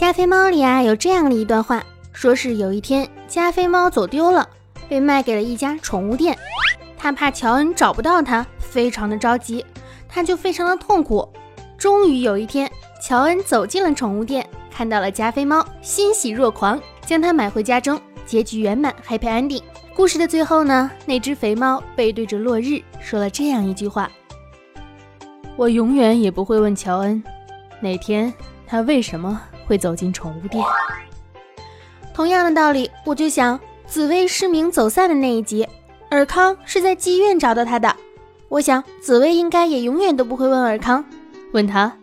加菲猫里啊有这样的一段话，说是有一天加菲猫走丢了，被卖给了一家宠物店。他怕乔恩找不到它，非常的着急，他就非常的痛苦。终于有一天，乔恩走进了宠物店，看到了加菲猫，欣喜若狂，将它买回家中，结局圆满，Happy Ending。故事的最后呢，那只肥猫背对着落日，说了这样一句话：“我永远也不会问乔恩，哪天他为什么会走进宠物店。”同样的道理，我就想紫薇失明走散的那一集。尔康是在妓院找到他的，我想紫薇应该也永远都不会问尔康，问他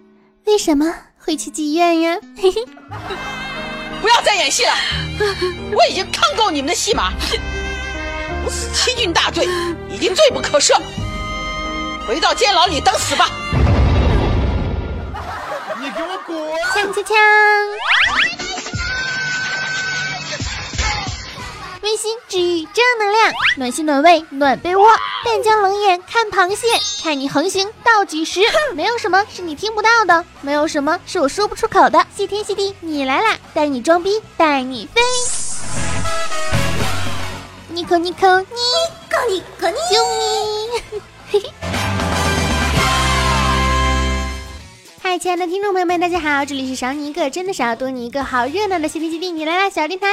为什么会去妓院呀？嘿嘿，不要再演戏了，我已经看够你们的戏码，不死欺君大罪，已经罪不可赦，回到监牢里等死吧！你给我滚！锵锵锵！温馨治愈正能量，暖心暖胃暖被窝。淡江冷眼看螃蟹，看你横行到几时？没有什么是你听不到的，没有什么是我说不出口的。谢天谢地，你来啦！带你装逼，带你飞。尼可尼可尼可尼可尼，救命！嘿嘿。嗨，亲爱的听众朋友们，大家好，这里是少你一个真的少，多你一个好热闹的新天基地，你来啦！小电台。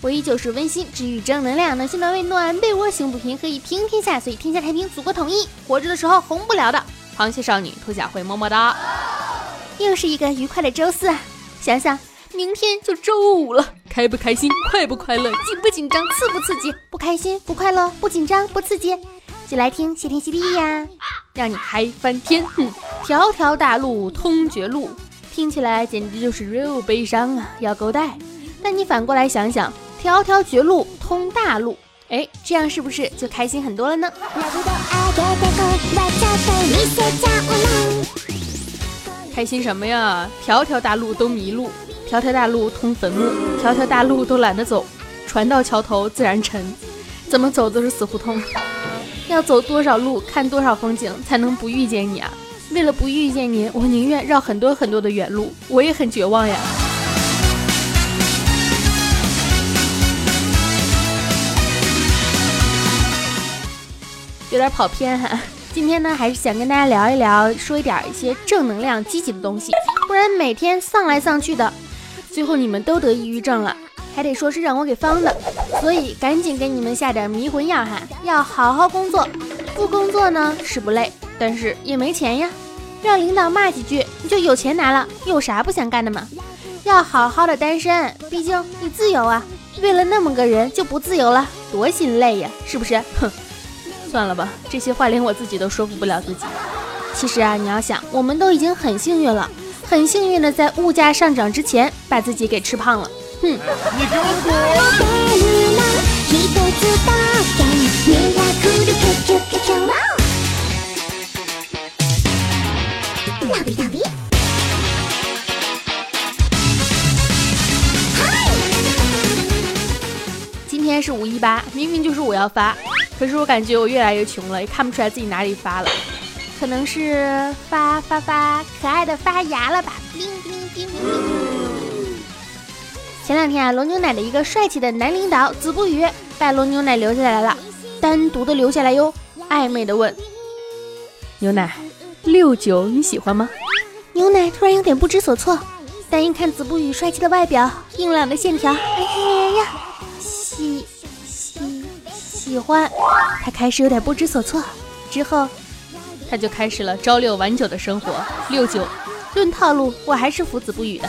我依旧是温馨治愈正能量，暖心暖胃暖被窝，行不平可以平天下，所以天下太平，祖国统一。活着的时候红不了的螃蟹少女兔小慧，么么哒。又是一个愉快的周四啊！想想明天就周五了，开不开心？快不快乐？紧不紧张？刺不刺激？不开心？不快乐？不紧张？不刺激？就来听谢天谢地呀，让你嗨翻天！哼，条条大路通绝路，听起来简直就是 real 悲伤啊，要勾带。但你反过来想想。条条绝路通大路，哎，这样是不是就开心很多了呢？开心什么呀？条条大路都迷路，条条大路通坟墓，条条大路都懒得走，船到桥头自然沉，怎么走都是死胡同。要走多少路，看多少风景，才能不遇见你啊？为了不遇见你，我宁愿绕很多很多的远路，我也很绝望呀。有点跑偏哈，今天呢还是想跟大家聊一聊，说一点一些正能量、积极的东西，不然每天丧来丧去的，最后你们都得抑郁症了，还得说是让我给方的，所以赶紧给你们下点迷魂药哈，要好好工作，不工作呢是不累，但是也没钱呀，让领导骂几句你就有钱拿了，有啥不想干的吗？要好好的单身，毕竟你自由啊，为了那么个人就不自由了，多心累呀，是不是？哼。算了吧，这些话连我自己都说服不了自己。其实啊，你要想，我们都已经很幸运了，很幸运的在物价上涨之前把自己给吃胖了。哼！你给我滚！今天是五一八，明明就是我要发。可是我感觉我越来越穷了，也看不出来自己哪里发了，可能是发发发可爱的发芽了吧。叮叮叮叮叮。前两天啊，龙牛奶的一个帅气的男领导子不语把龙牛奶留下来了，单独的留下来哟，暧昧的问牛奶六九你喜欢吗？牛奶突然有点不知所措，但一看子不语帅气的外表，硬朗的线条，哎呀，喜。喜欢，他开始有点不知所措。之后，他就开始了朝六晚九的生活。六九，论套路，我还是服子不语的。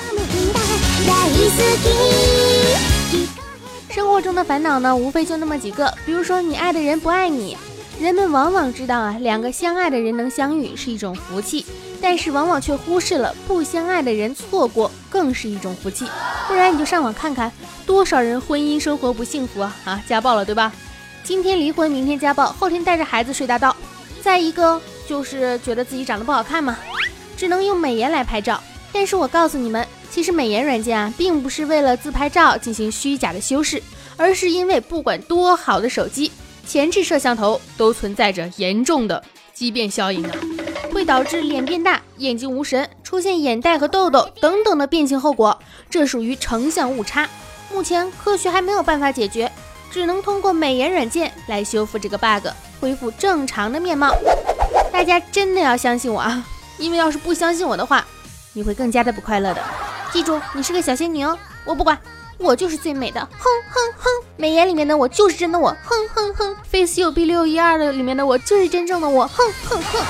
生活中的烦恼呢，无非就那么几个，比如说你爱的人不爱你。人们往往知道啊，两个相爱的人能相遇是一种福气，但是往往却忽视了不相爱的人错过更是一种福气。不然你就上网看看，多少人婚姻生活不幸福啊啊，家暴了，对吧？今天离婚，明天家暴，后天带着孩子睡大道。再一个就是觉得自己长得不好看嘛，只能用美颜来拍照。但是我告诉你们，其实美颜软件啊，并不是为了自拍照进行虚假的修饰，而是因为不管多好的手机，前置摄像头都存在着严重的畸变效应啊，会导致脸变大、眼睛无神。出现眼袋和痘痘等等的变形后果，这属于成像误差。目前科学还没有办法解决，只能通过美颜软件来修复这个 bug，恢复正常的面貌。大家真的要相信我啊，因为要是不相信我的话，你会更加的不快乐的。记住，你是个小仙女哦，我不管。我就是最美的，哼哼哼！美颜里面的我就是真的我，哼哼哼！Face U B 六一二的里面的我就是真正的我，哼哼哼！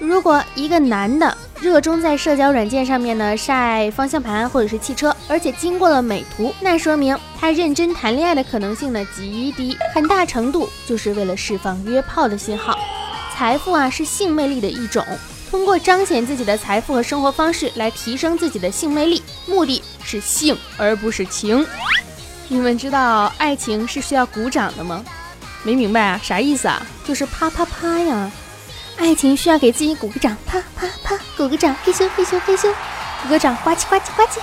如果一个男的。热衷在社交软件上面呢晒方向盘或者是汽车，而且经过了美图，那说明他认真谈恋爱的可能性呢极低，很大程度就是为了释放约炮的信号。财富啊是性魅力的一种，通过彰显自己的财富和生活方式来提升自己的性魅力，目的是性而不是情。你们知道爱情是需要鼓掌的吗？没明白啊？啥意思啊？就是啪啪啪呀。爱情需要给自己鼓个掌，啪啪啪，鼓个掌，嘿咻嘿咻嘿咻，鼓个掌，呱唧呱唧呱唧。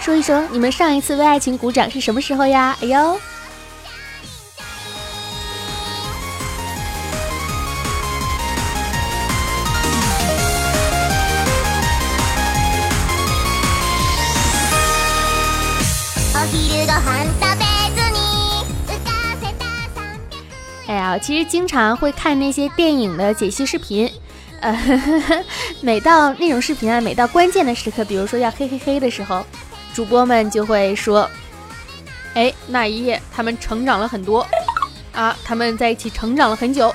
说一说你们上一次为爱情鼓掌是什么时候呀？哎呦！其实经常会看那些电影的解析视频，呃，每到那种视频啊，每到关键的时刻，比如说要嘿嘿嘿的时候，主播们就会说，哎，那一夜他们成长了很多啊，他们在一起成长了很久。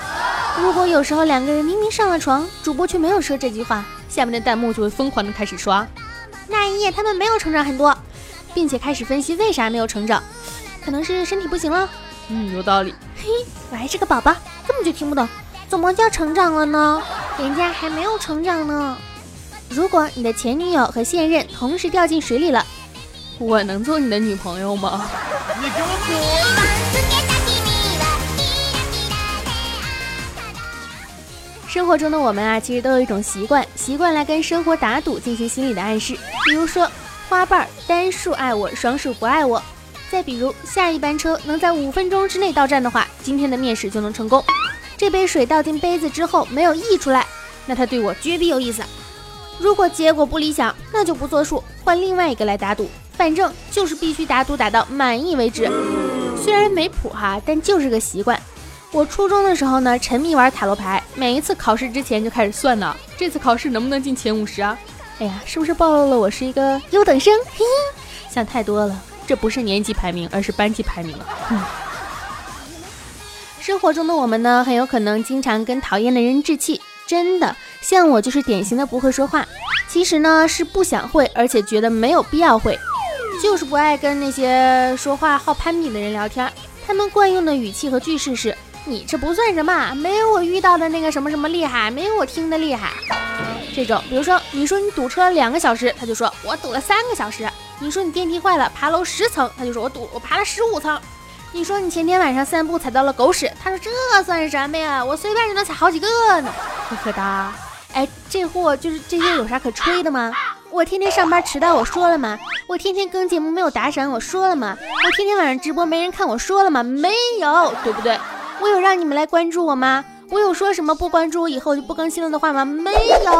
如果有时候两个人明明上了床，主播却没有说这句话，下面的弹幕就会疯狂的开始刷，那一夜他们没有成长很多，并且开始分析为啥没有成长，可能是身体不行了。嗯，有道理。嘿，我还是个宝宝，根本就听不懂，怎么叫成长了呢？人家还没有成长呢。如果你的前女友和现任同时掉进水里了，我能做你的女朋友吗？你给我滚！生活中的我们啊，其实都有一种习惯，习惯来跟生活打赌，进行心理的暗示。比如说，花瓣单数爱我，双数不爱我。再比如，下一班车能在五分钟之内到站的话，今天的面试就能成功。这杯水倒进杯子之后没有溢出来，那他对我绝逼有意思。如果结果不理想，那就不作数，换另外一个来打赌。反正就是必须打赌打到满意为止。虽然没谱哈，但就是个习惯。我初中的时候呢，沉迷玩塔罗牌，每一次考试之前就开始算呢，这次考试能不能进前五十啊？哎呀，是不是暴露了我是一个优等生？嘿嘿，想太多了。这不是年级排名，而是班级排名了。生活中的我们呢，很有可能经常跟讨厌的人置气。真的，像我就是典型的不会说话。其实呢，是不想会，而且觉得没有必要会，就是不爱跟那些说话好攀比的人聊天。他们惯用的语气和句式是：“你这不算什么，没有我遇到的那个什么什么厉害，没有我听的厉害。”这种，比如说你说你堵车两个小时，他就说我堵了三个小时。你说你电梯坏了，爬楼十层，他就说我堵，我爬了十五层。你说你前天晚上散步踩到了狗屎，他说这算什么呀？我随便就能踩好几个呢，呵呵哒。哎，这货就是这些有啥可吹的吗？我天天上班迟到，我说了吗？我天天更节目没有打赏，我说了吗？我天天晚上直播没人看，我说了吗？没有，对不对？我有让你们来关注我吗？我有说什么不关注我以后就不更新了的话吗？没有。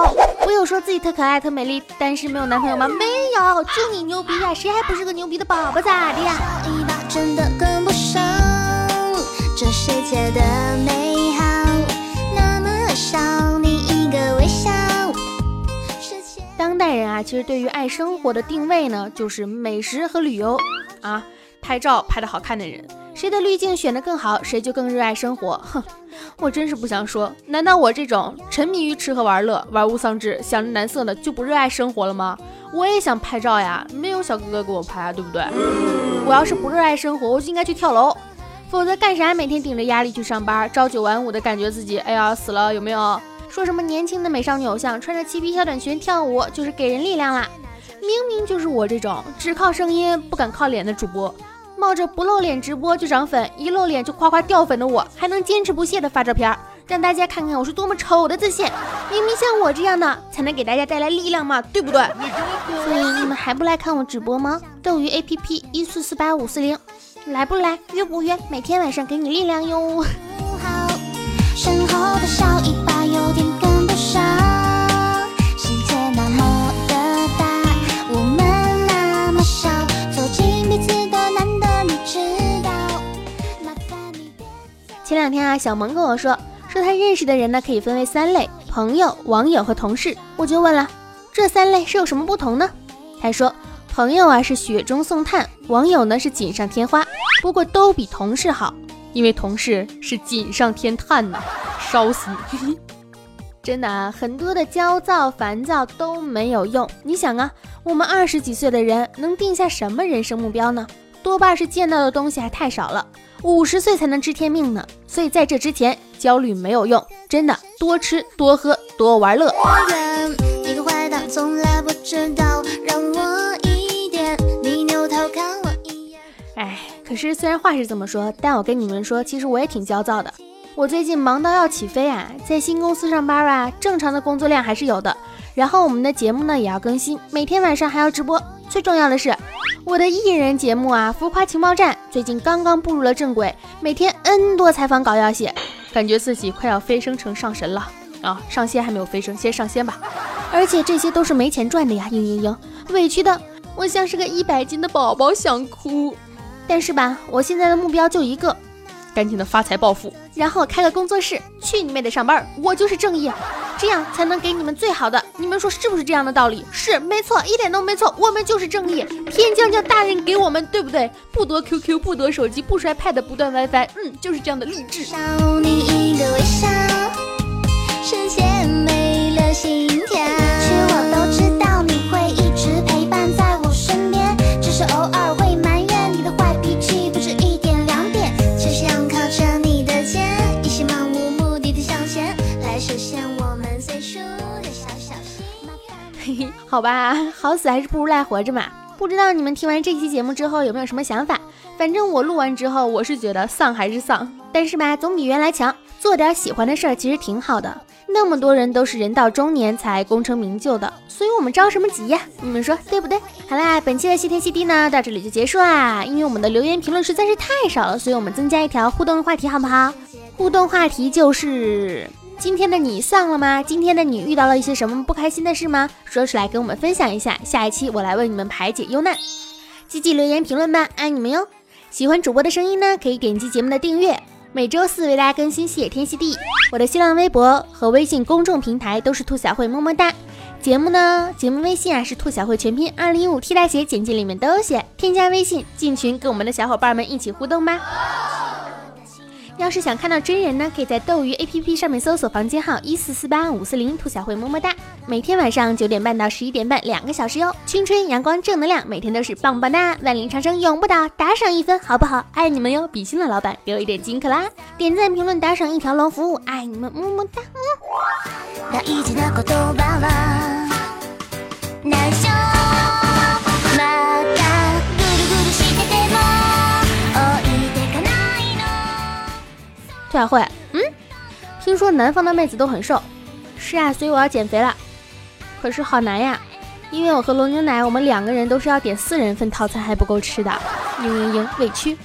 我有说自己特可爱特美丽，但是没有男朋友吗？没有。就你牛逼呀，谁还不是个牛逼的宝宝咋的呀？当代人啊，其实对于爱生活的定位呢，就是美食和旅游啊，拍照拍的好看的人。谁的滤镜选的更好，谁就更热爱生活。哼，我真是不想说，难道我这种沉迷于吃喝玩乐、玩物丧志、想着男色的就不热爱生活了吗？我也想拍照呀，没有小哥哥给我拍，对不对？我要是不热爱生活，我就应该去跳楼，否则干啥？每天顶着压力去上班，朝九晚五的感觉自己，哎呀死了，有没有？说什么年轻的美少女偶像穿着漆皮小短裙跳舞就是给人力量啦？明明就是我这种只靠声音不敢靠脸的主播。冒着不露脸直播就涨粉，一露脸就夸夸掉粉的我，还能坚持不懈的发照片，让大家看看我是多么丑的自信。明明像我这样的才能给大家带来力量嘛，对不对？所以你们还不来看我直播吗？斗鱼 APP 一四四八五四零，来不来？约不约？每天晚上给你力量哟。前两天啊，小萌跟我说，说他认识的人呢，可以分为三类：朋友、网友和同事。我就问了，这三类是有什么不同呢？他说，朋友啊是雪中送炭，网友呢是锦上添花，不过都比同事好，因为同事是锦上添炭呢，烧死你！真的啊，很多的焦躁、烦躁都没有用。你想啊，我们二十几岁的人能定下什么人生目标呢？多半是见到的东西还太少了。五十岁才能知天命呢，所以在这之前焦虑没有用，真的多吃多喝多玩乐。哎，可是虽然话是这么说，但我跟你们说，其实我也挺焦躁的。我最近忙到要起飞啊，在新公司上班啊，正常的工作量还是有的。然后我们的节目呢也要更新，每天晚上还要直播。最重要的是。我的艺人节目啊，浮夸情报站最近刚刚步入了正轨，每天 N 多采访稿要写，感觉自己快要飞升成上神了啊！上仙还没有飞升，先上仙吧。而且这些都是没钱赚的呀，嘤嘤嘤，委屈的我像是个一百斤的宝宝，想哭。但是吧，我现在的目标就一个。赶紧的发财暴富，然后开个工作室，去你妹的上班！我就是正义，这样才能给你们最好的。你们说是不是这样的道理？是，没错，一点都没错。我们就是正义，天将降大任给我们，对不对？不夺 QQ，不夺手机，不摔 Pad，不断 WiFi，嗯，就是这样的励志。好吧，好死还是不如赖活着嘛。不知道你们听完这期节目之后有没有什么想法？反正我录完之后，我是觉得丧还是丧，但是吧，总比原来强。做点喜欢的事儿其实挺好的。那么多人都是人到中年才功成名就的，所以我们着什么急呀？你们说对不对？好啦，本期的谢天谢地呢，到这里就结束啦。因为我们的留言评论实在是太少了，所以我们增加一条互动话题，好不好？互动话题就是。今天的你丧了吗？今天的你遇到了一些什么不开心的事吗？说出来跟我们分享一下，下一期我来为你们排解忧难。积极留言评论吧，爱你们哟！喜欢主播的声音呢，可以点击节目的订阅，每周四为大家更新《谢天谢地》。我的新浪微博和微信公众平台都是兔小慧么么哒。节目呢，节目微信啊是兔小慧全拼二零一五 T 大写，简介里面都有写。添加微信进群，跟我们的小伙伴们一起互动吧。要是想看到真人呢，可以在斗鱼 APP 上面搜索房间号一四四八五四零，兔小慧么么哒。每天晚上九点半到十一点半，两个小时哟。青春阳光正能量，每天都是棒棒哒，万里长城永不倒。打赏一分好不好？爱你们哟！比心的老板给我一点金克拉，点赞评论打赏一条龙服务，爱你们么么哒。兔小慧，嗯，听说南方的妹子都很瘦，是啊，所以我要减肥了。可是好难呀，因为我和龙牛奶，我们两个人都是要点四人份套餐，还不够吃的。嘤嘤嘤，委屈。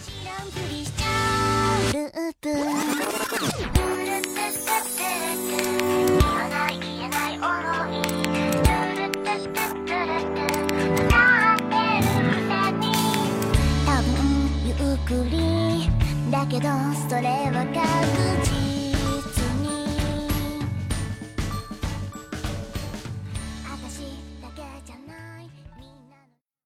それはか悟